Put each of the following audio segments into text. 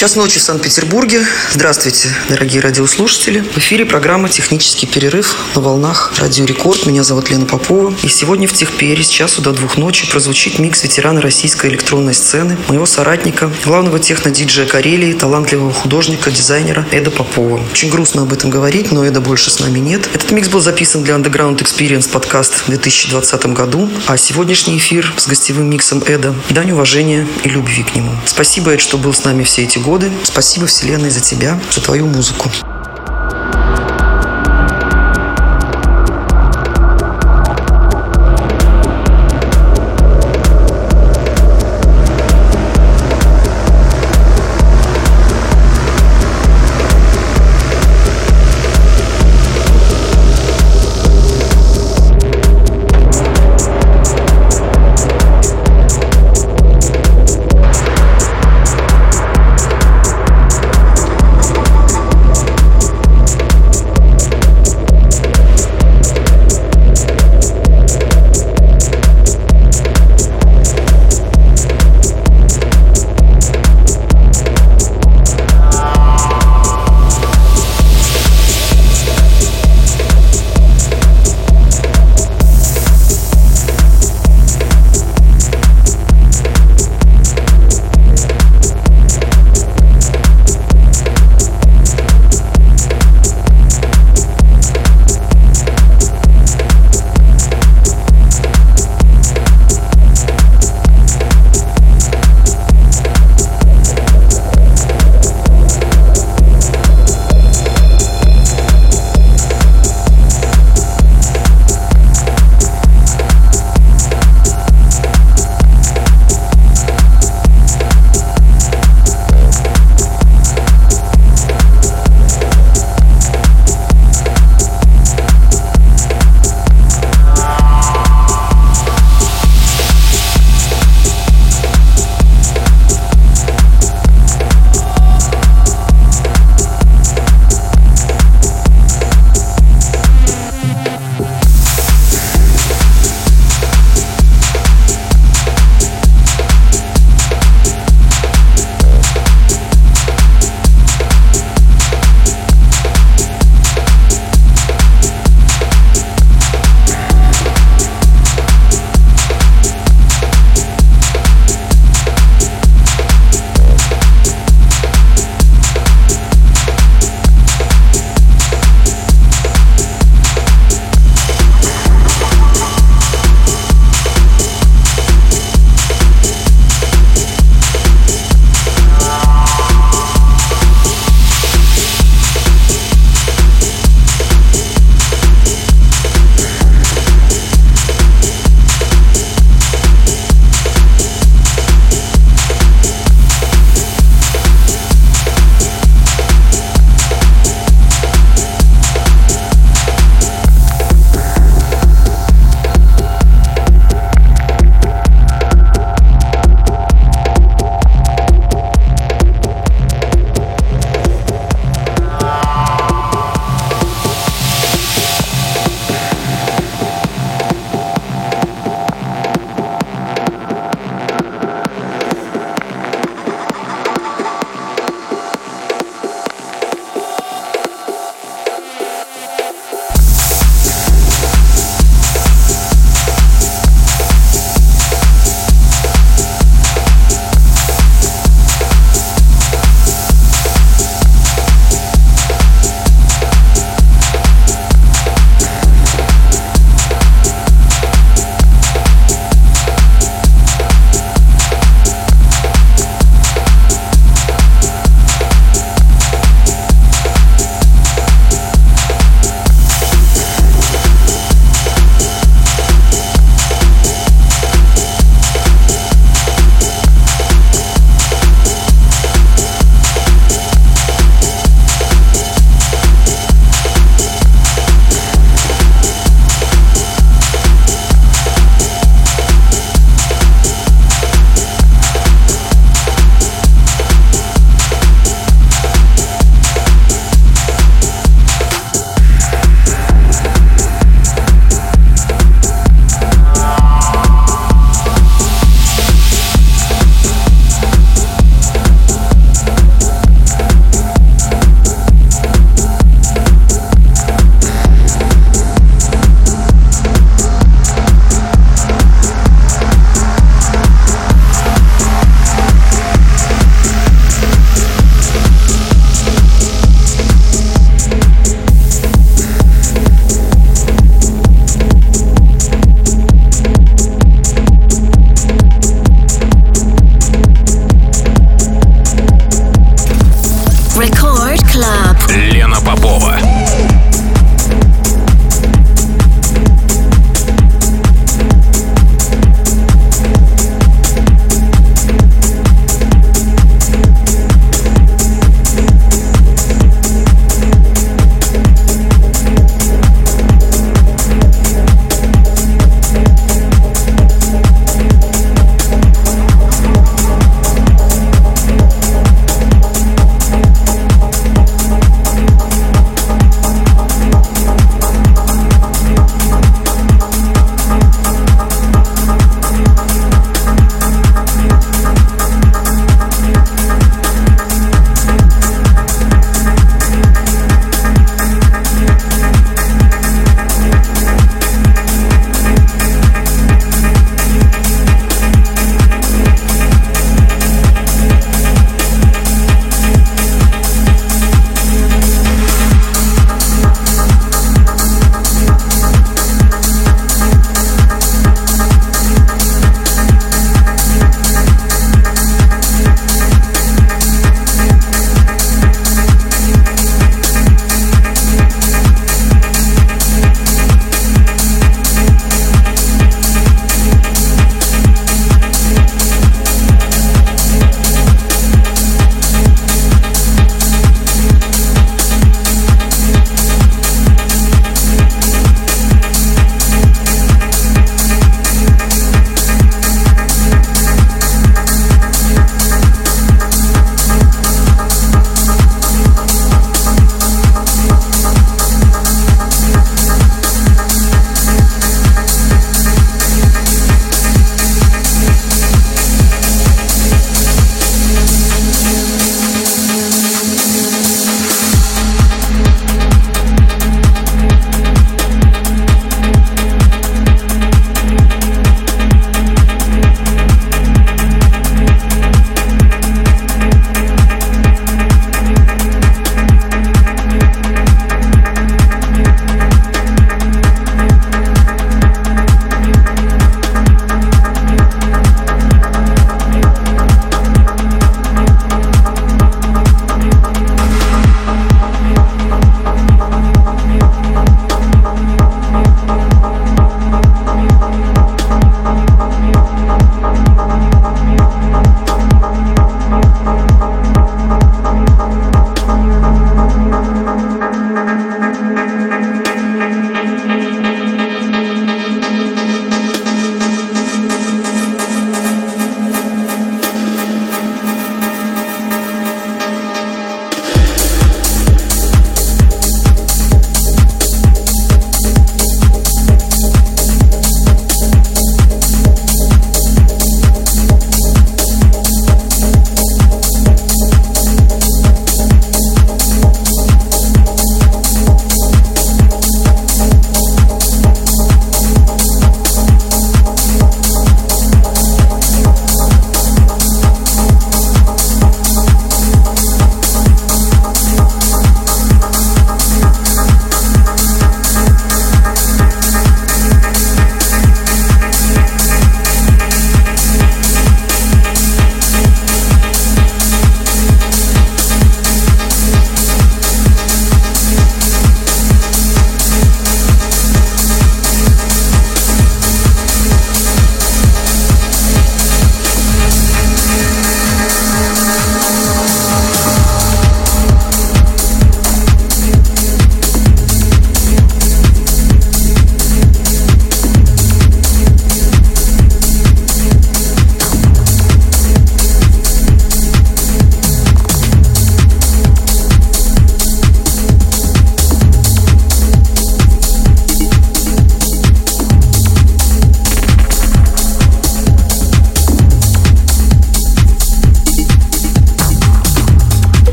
Час ночи в Санкт-Петербурге. Здравствуйте, дорогие радиослушатели. В эфире программа «Технический перерыв» на волнах «Радио Рекорд». Меня зовут Лена Попова. И сегодня в Техпере с часу до двух ночи прозвучит микс ветерана российской электронной сцены, моего соратника, главного техно-диджея Карелии, талантливого художника, дизайнера Эда Попова. Очень грустно об этом говорить, но Эда больше с нами нет. Этот микс был записан для Underground Experience подкаст в 2020 году, а сегодняшний эфир с гостевым миксом Эда – дань уважения и любви к нему. Спасибо, Эд, что был с нами все эти годы годы. Спасибо Вселенной за тебя, за твою музыку.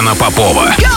Лена Попова.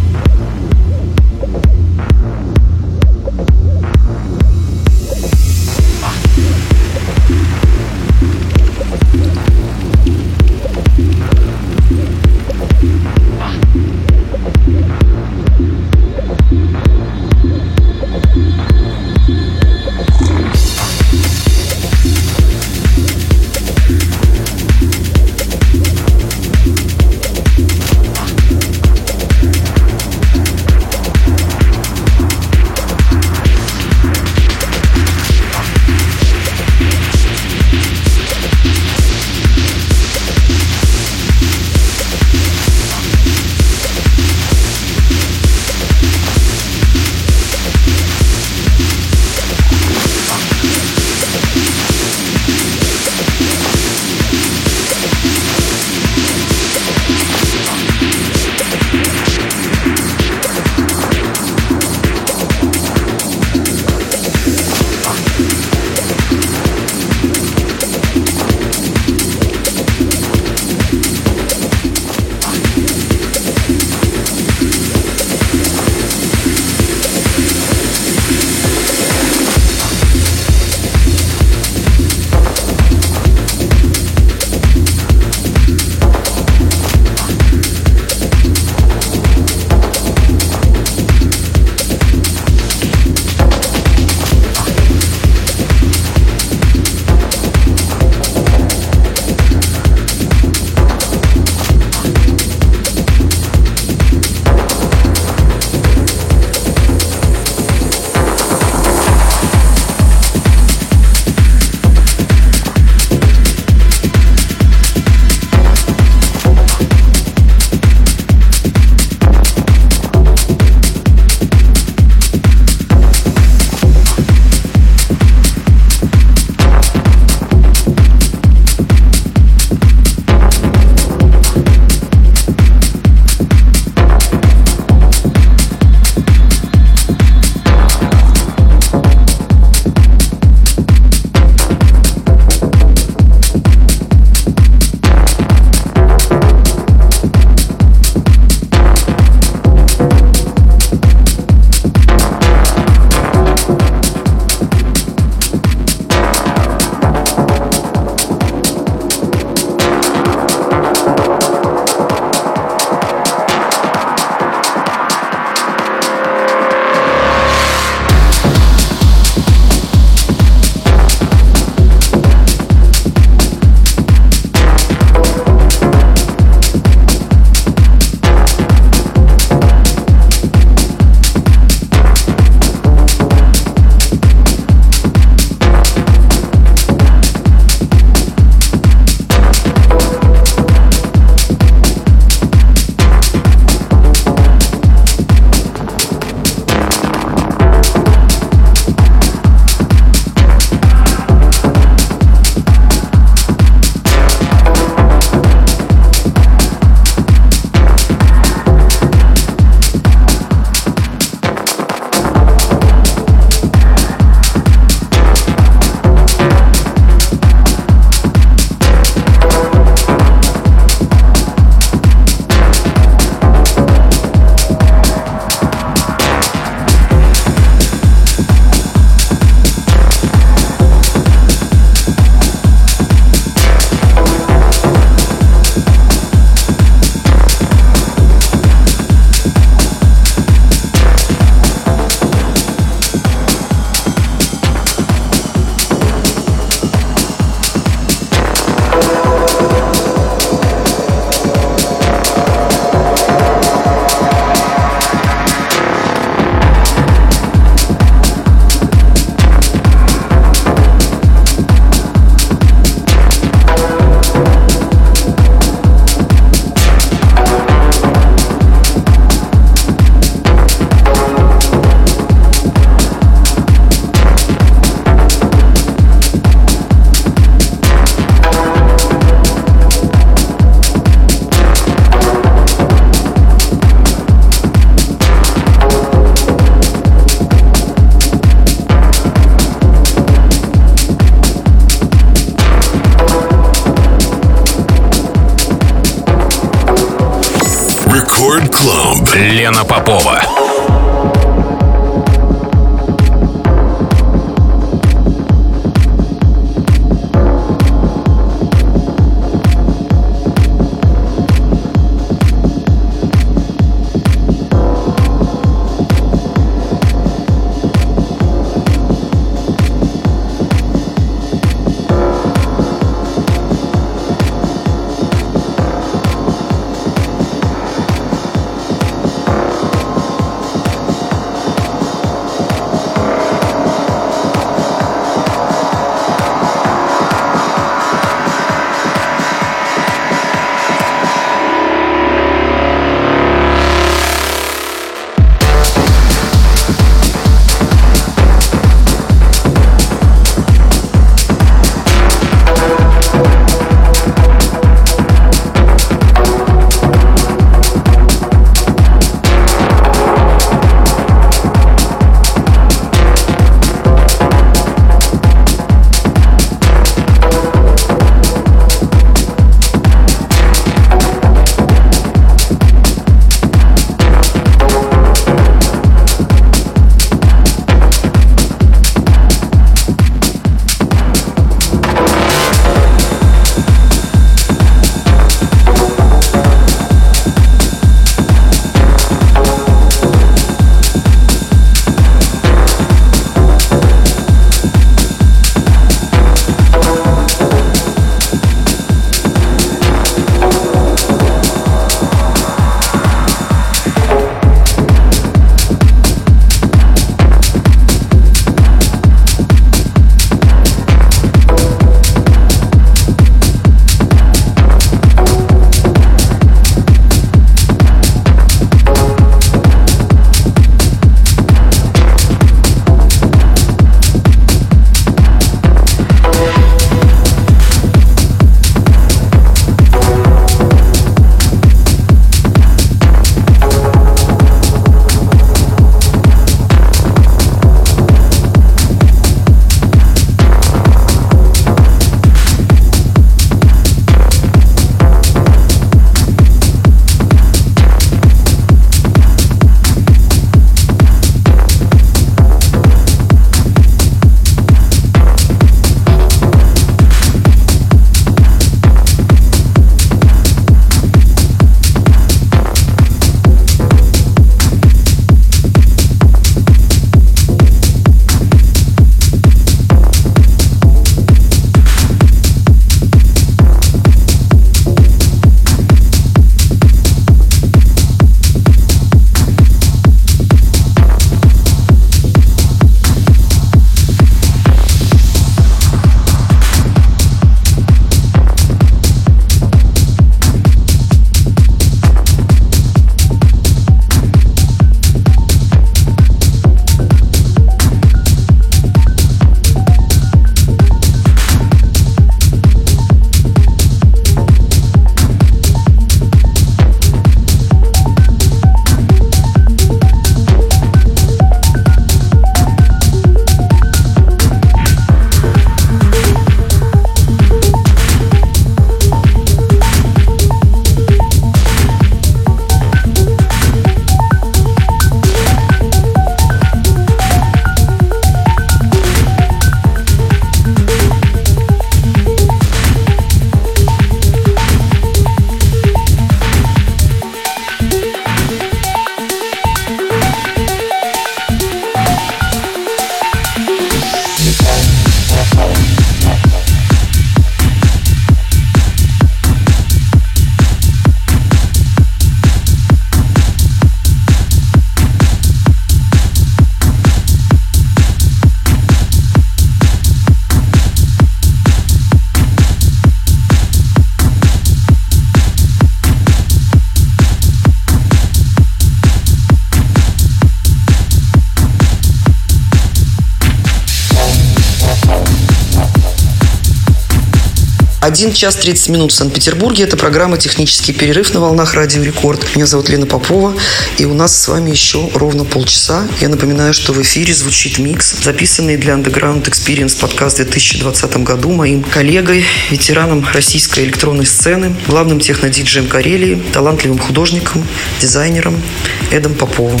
1 час 30 минут в Санкт-Петербурге. Это программа «Технический перерыв» на волнах Радио Рекорд. Меня зовут Лена Попова, и у нас с вами еще ровно полчаса. Я напоминаю, что в эфире звучит микс, записанный для Underground Experience подкаст в 2020 году моим коллегой, ветераном российской электронной сцены, главным технодиджеем Карелии, талантливым художником, дизайнером Эдом Поповым.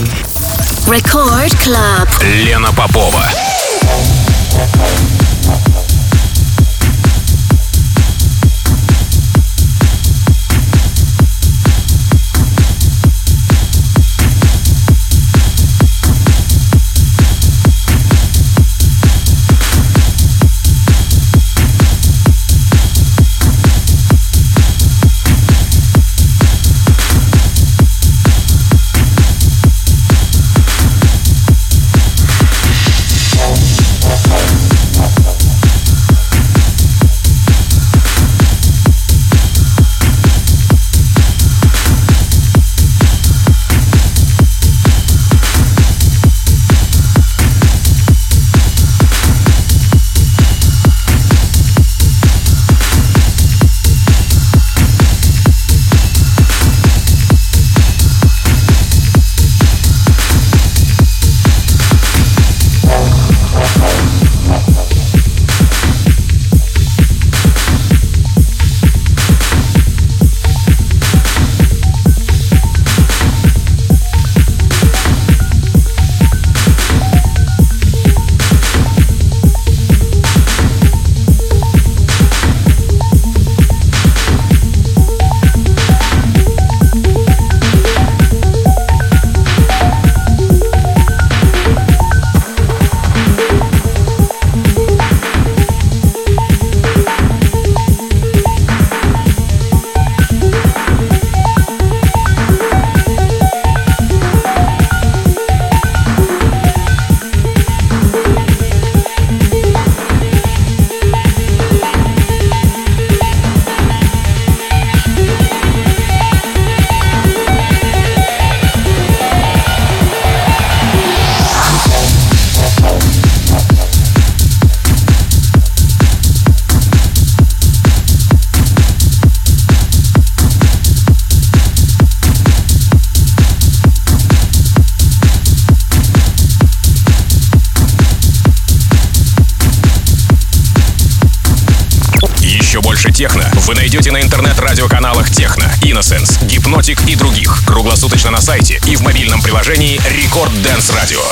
Record Club. Лена Попова. мобильном приложении Рекорд Дэнс Радио.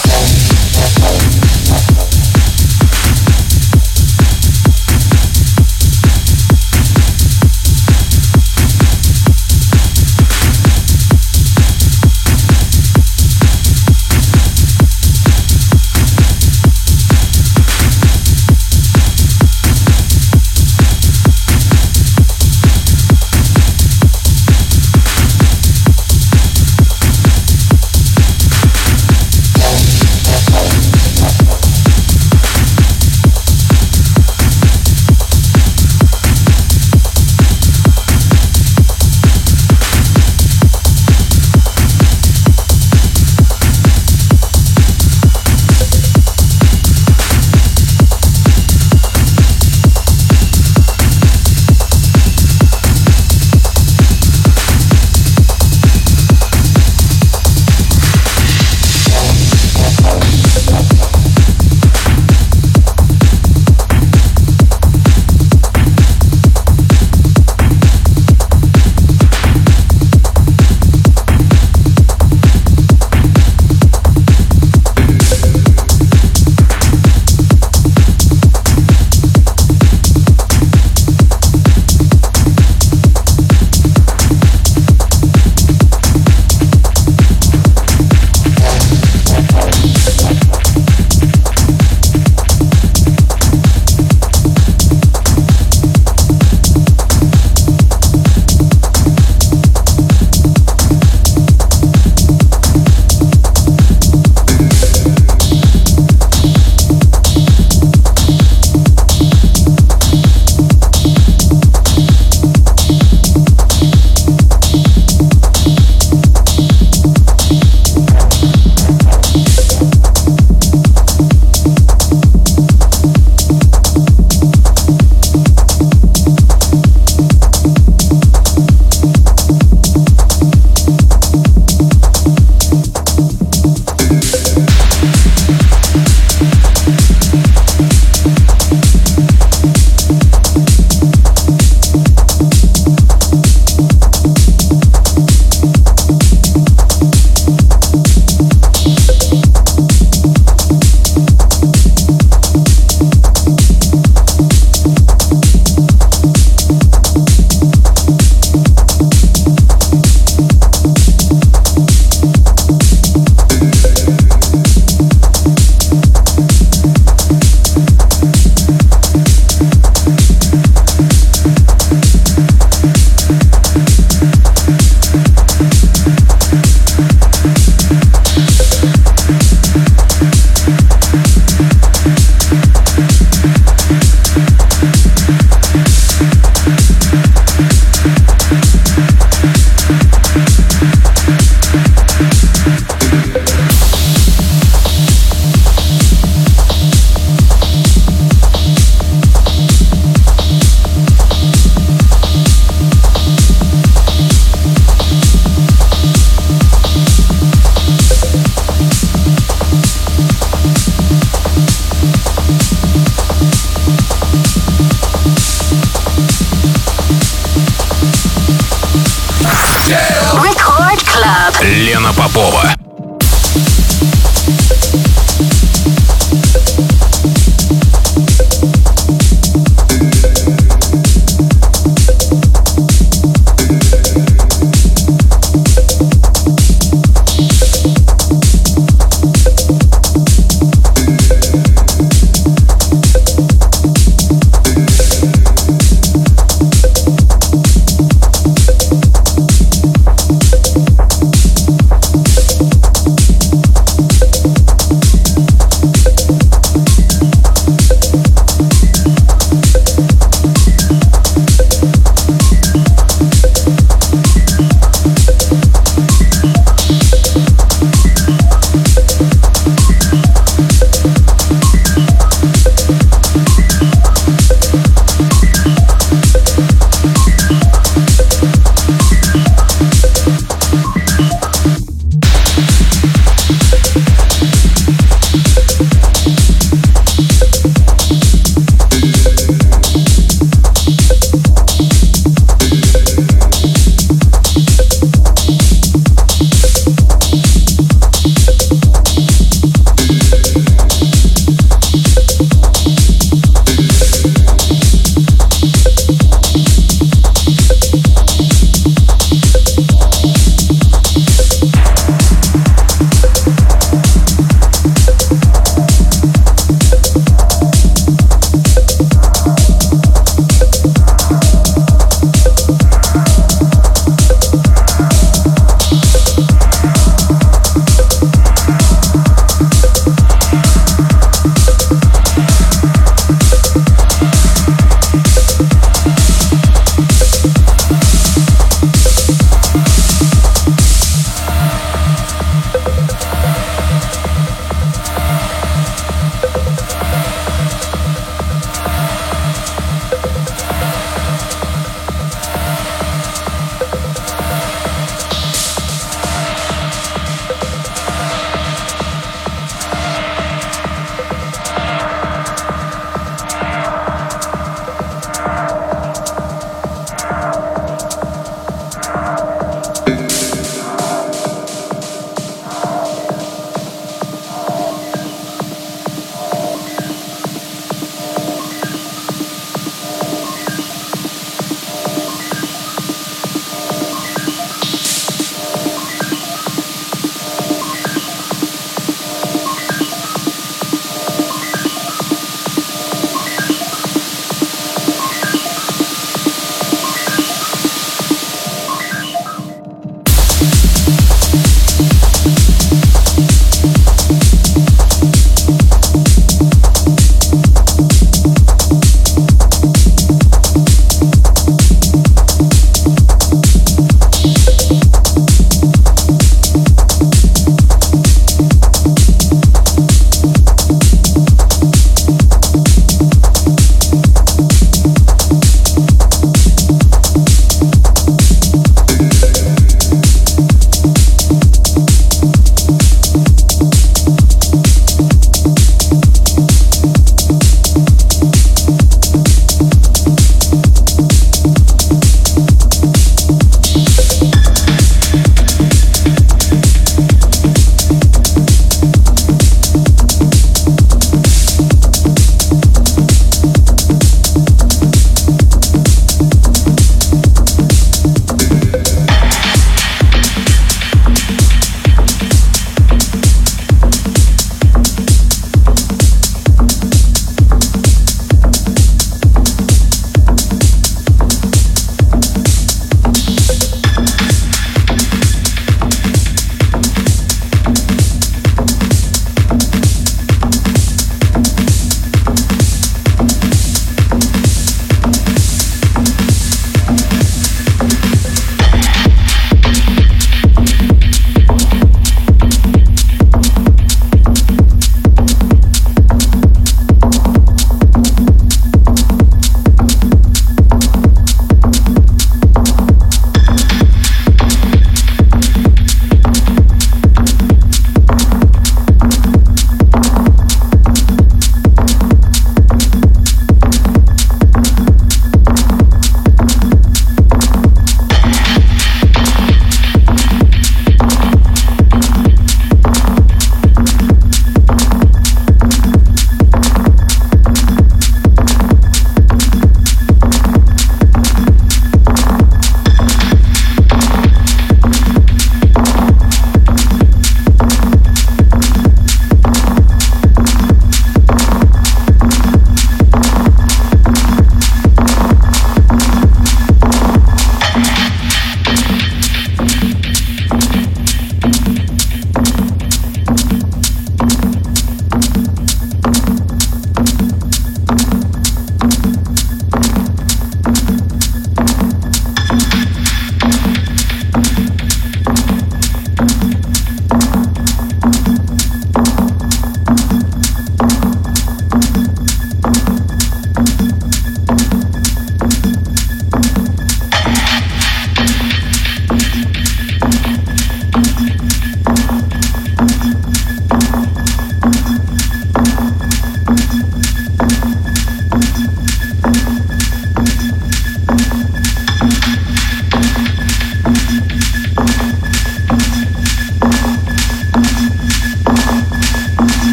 Попова.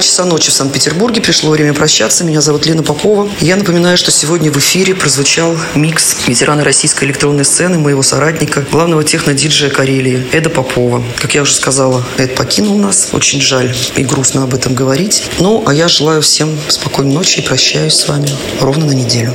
Часа ночи в Санкт-Петербурге. Пришло время прощаться. Меня зовут Лена Попова. Я напоминаю, что сегодня в эфире прозвучал микс ветерана российской электронной сцены, моего соратника, главного техно-диджея Карелии, Эда Попова. Как я уже сказала, Эд покинул нас. Очень жаль и грустно об этом говорить. Ну, а я желаю всем спокойной ночи и прощаюсь с вами ровно на неделю.